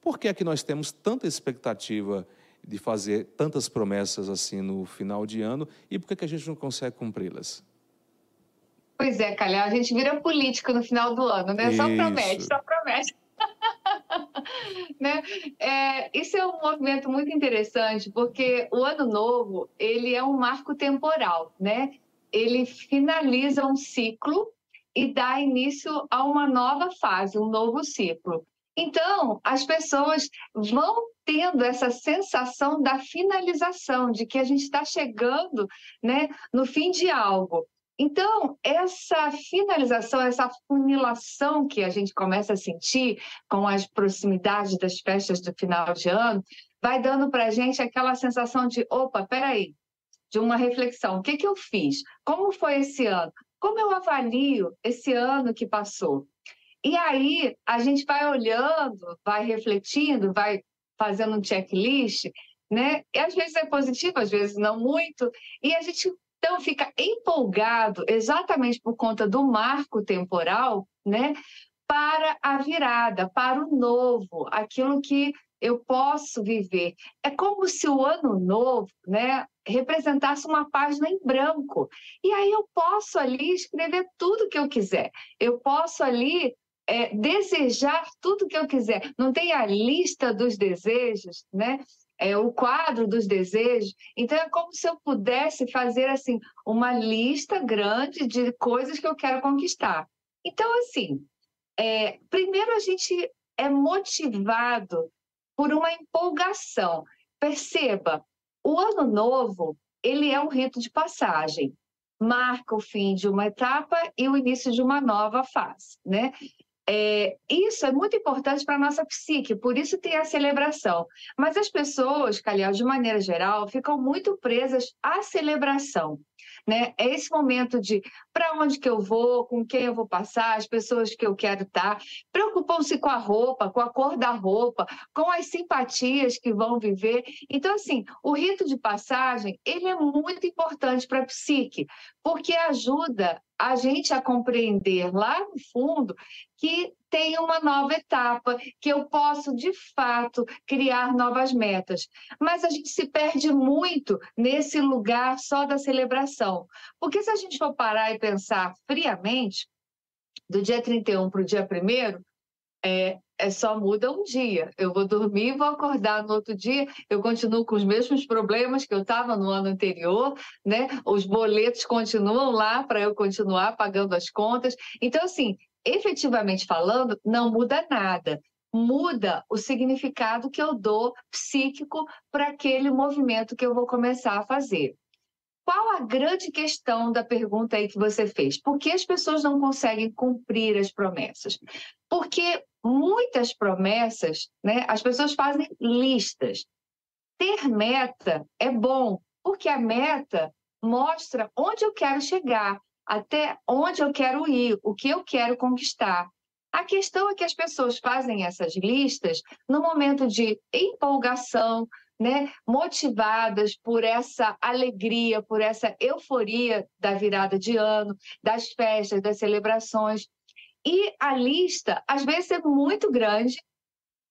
Por que é que nós temos tanta expectativa de fazer tantas promessas assim no final de ano e por que, é que a gente não consegue cumpri-las? Pois é, Calhau, a gente vira político no final do ano, né? Isso. Só promete, só promete. né? É, isso é um movimento muito interessante, porque o ano novo ele é um marco temporal, né? Ele finaliza um ciclo e dá início a uma nova fase, um novo ciclo. Então, as pessoas vão tendo essa sensação da finalização, de que a gente está chegando né, no fim de algo. Então, essa finalização, essa funilação que a gente começa a sentir com as proximidades das festas do final de ano, vai dando para a gente aquela sensação de: opa, peraí, de uma reflexão. O que, que eu fiz? Como foi esse ano? Como eu avalio esse ano que passou? E aí a gente vai olhando, vai refletindo, vai fazendo um checklist, né? E às vezes é positivo, às vezes não muito, e a gente então fica empolgado exatamente por conta do marco temporal, né? Para a virada, para o novo, aquilo que eu posso viver. É como se o ano novo, né, representasse uma página em branco. E aí eu posso ali escrever tudo que eu quiser. Eu posso ali é, desejar tudo que eu quiser. Não tem a lista dos desejos, né? é, o quadro dos desejos. Então é como se eu pudesse fazer assim uma lista grande de coisas que eu quero conquistar. Então assim, é, primeiro a gente é motivado por uma empolgação. Perceba, o ano novo ele é um rito de passagem, marca o fim de uma etapa e o início de uma nova fase, né? É, isso é muito importante para a nossa psique, por isso tem a celebração. Mas as pessoas, Calhau, de maneira geral, ficam muito presas à celebração. Né? É esse momento de para onde que eu vou, com quem eu vou passar, as pessoas que eu quero estar. Preocupam-se com a roupa, com a cor da roupa, com as simpatias que vão viver. Então, assim, o rito de passagem, ele é muito importante para a psique, porque ajuda a gente a compreender lá no fundo que tem uma nova etapa, que eu posso de fato criar novas metas. Mas a gente se perde muito nesse lugar só da celebração. Porque se a gente for parar e pensar friamente, do dia 31 para o dia 1 é, é só muda um dia. Eu vou dormir, vou acordar no outro dia, eu continuo com os mesmos problemas que eu estava no ano anterior, né? Os boletos continuam lá para eu continuar pagando as contas. Então, assim, efetivamente falando, não muda nada. Muda o significado que eu dou psíquico para aquele movimento que eu vou começar a fazer. Qual a grande questão da pergunta aí que você fez? Por que as pessoas não conseguem cumprir as promessas? Porque muitas promessas, né, as pessoas fazem listas. Ter meta é bom, porque a meta mostra onde eu quero chegar, até onde eu quero ir, o que eu quero conquistar. A questão é que as pessoas fazem essas listas no momento de empolgação, né, motivadas por essa alegria, por essa euforia da virada de ano, das festas, das celebrações. E a lista, às vezes, é muito grande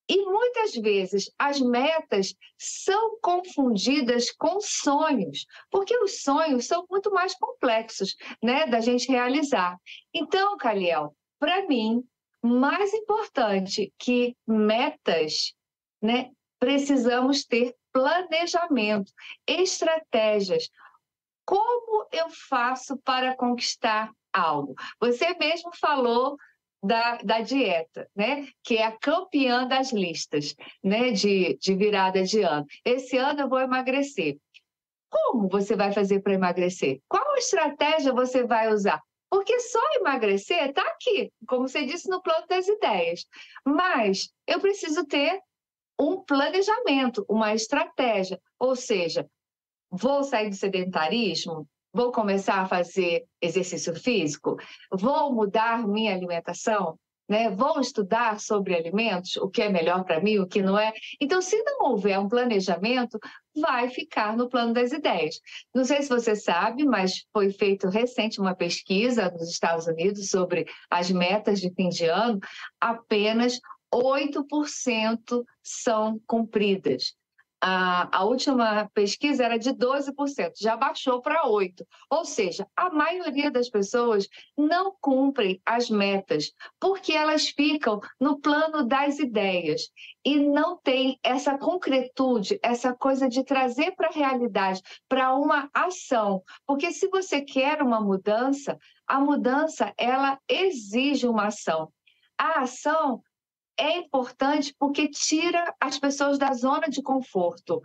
e muitas vezes as metas são confundidas com sonhos, porque os sonhos são muito mais complexos né, da gente realizar. Então, Caliel, para mim, mais importante que metas, né, precisamos ter planejamento, estratégias. Como eu faço para conquistar algo? Você mesmo falou da, da dieta, né? Que é a campeã das listas, né? De, de virada de ano. Esse ano eu vou emagrecer. Como você vai fazer para emagrecer? Qual estratégia você vai usar? Porque só emagrecer está aqui, como você disse, no plano das ideias. Mas eu preciso ter um planejamento, uma estratégia. Ou seja, vou sair do sedentarismo? Vou começar a fazer exercício físico? Vou mudar minha alimentação? Né? Vou estudar sobre alimentos, o que é melhor para mim, o que não é. Então, se não houver um planejamento, vai ficar no plano das ideias. Não sei se você sabe, mas foi feita recente uma pesquisa nos Estados Unidos sobre as metas de fim de ano. Apenas 8% são cumpridas. A, a, última pesquisa era de 12%, já baixou para 8%. Ou seja, a maioria das pessoas não cumprem as metas, porque elas ficam no plano das ideias e não tem essa concretude, essa coisa de trazer para a realidade, para uma ação. Porque se você quer uma mudança, a mudança ela exige uma ação. A ação é importante porque tira as pessoas da zona de conforto.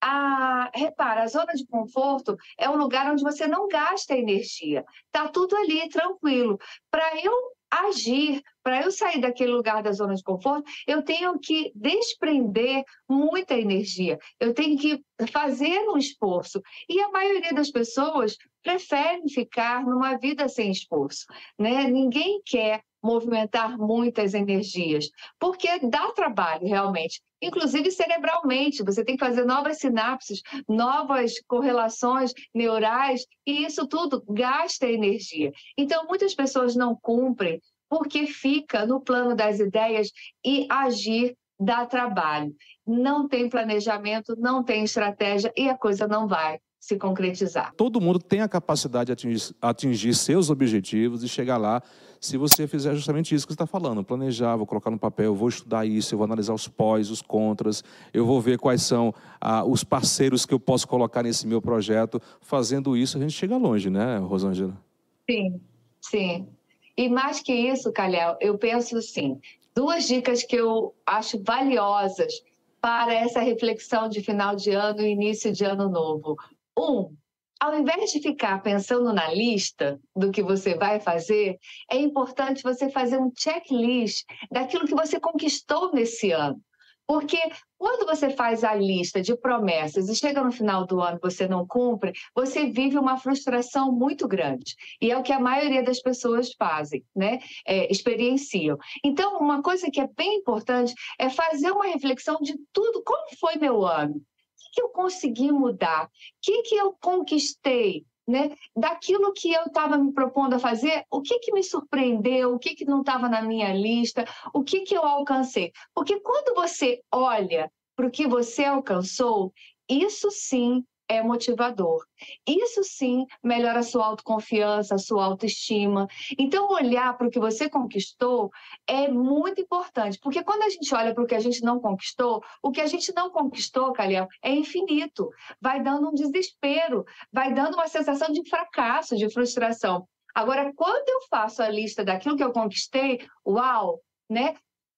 A, repara, a zona de conforto é um lugar onde você não gasta energia. Tá tudo ali tranquilo. Para eu agir, para eu sair daquele lugar da zona de conforto, eu tenho que desprender muita energia. Eu tenho que fazer um esforço. E a maioria das pessoas preferem ficar numa vida sem esforço, né? Ninguém quer movimentar muitas energias, porque dá trabalho realmente, inclusive cerebralmente. Você tem que fazer novas sinapses, novas correlações neurais, e isso tudo gasta energia. Então, muitas pessoas não cumprem porque fica no plano das ideias e agir dá trabalho. Não tem planejamento, não tem estratégia e a coisa não vai se concretizar. Todo mundo tem a capacidade de atingir, atingir seus objetivos e chegar lá se você fizer justamente isso que você está falando, planejar, vou colocar no papel, vou estudar isso, eu vou analisar os pós, os contras, eu vou ver quais são ah, os parceiros que eu posso colocar nesse meu projeto. Fazendo isso, a gente chega longe, né, Rosângela? Sim, sim. E mais que isso, Calhau, eu penso assim, duas dicas que eu acho valiosas para essa reflexão de final de ano e início de ano novo. Um, ao invés de ficar pensando na lista do que você vai fazer, é importante você fazer um checklist daquilo que você conquistou nesse ano. Porque quando você faz a lista de promessas e chega no final do ano você não cumpre, você vive uma frustração muito grande. E é o que a maioria das pessoas fazem, né? É, experienciam. Então, uma coisa que é bem importante é fazer uma reflexão de tudo. Como foi meu ano? Que eu consegui mudar? O que, que eu conquistei? Né? Daquilo que eu estava me propondo a fazer, o que, que me surpreendeu, o que, que não estava na minha lista, o que, que eu alcancei. Porque quando você olha para o que você alcançou, isso sim é motivador. Isso sim melhora a sua autoconfiança, a sua autoestima. Então, olhar para o que você conquistou é muito importante, porque quando a gente olha para o que a gente não conquistou, o que a gente não conquistou, Calhão, é infinito. Vai dando um desespero, vai dando uma sensação de fracasso, de frustração. Agora, quando eu faço a lista daquilo que eu conquistei, uau, né?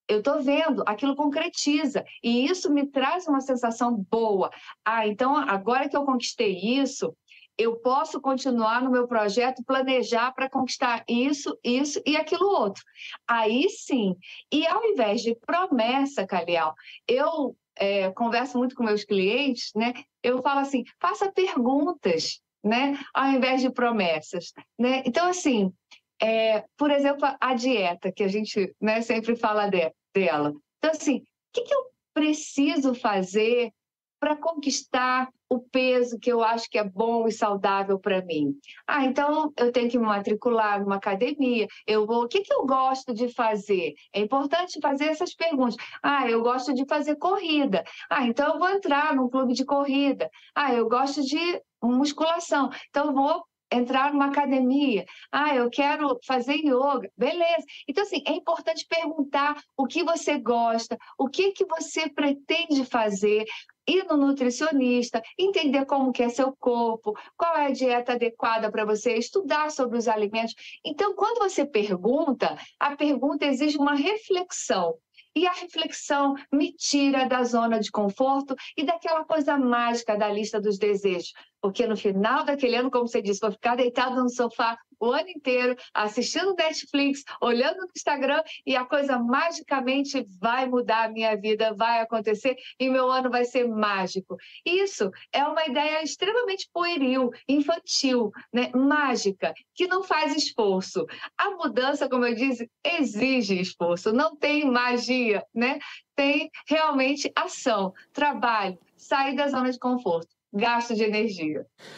Eu estou vendo, aquilo concretiza. E isso me traz uma sensação boa. Ah, então agora que eu conquistei isso, eu posso continuar no meu projeto, planejar para conquistar isso, isso e aquilo outro. Aí sim. E ao invés de promessa, Calial, eu é, converso muito com meus clientes, né? Eu falo assim, faça perguntas, né? Ao invés de promessas, né? Então, assim, é, por exemplo, a dieta, que a gente né, sempre fala de, dela. Então, assim, o que, que eu preciso fazer para conquistar o peso que eu acho que é bom e saudável para mim. Ah, então eu tenho que me matricular numa academia. Eu vou, o que, que eu gosto de fazer? É importante fazer essas perguntas. Ah, eu gosto de fazer corrida. Ah, então eu vou entrar num clube de corrida. Ah, eu gosto de musculação. Então eu vou entrar numa academia, ah, eu quero fazer yoga, beleza. Então, assim, é importante perguntar o que você gosta, o que, que você pretende fazer, ir no nutricionista, entender como que é seu corpo, qual é a dieta adequada para você, estudar sobre os alimentos. Então, quando você pergunta, a pergunta exige uma reflexão. E a reflexão me tira da zona de conforto e daquela coisa mágica da lista dos desejos. Porque no final daquele ano, como você disse, vou ficar deitado no sofá o ano inteiro, assistindo Netflix, olhando no Instagram e a coisa magicamente vai mudar a minha vida, vai acontecer e meu ano vai ser mágico. Isso é uma ideia extremamente pueril, infantil, né? mágica, que não faz esforço. A mudança, como eu disse, exige esforço, não tem magia, né? Tem realmente ação, trabalho, sair da zona de conforto gasto de energia.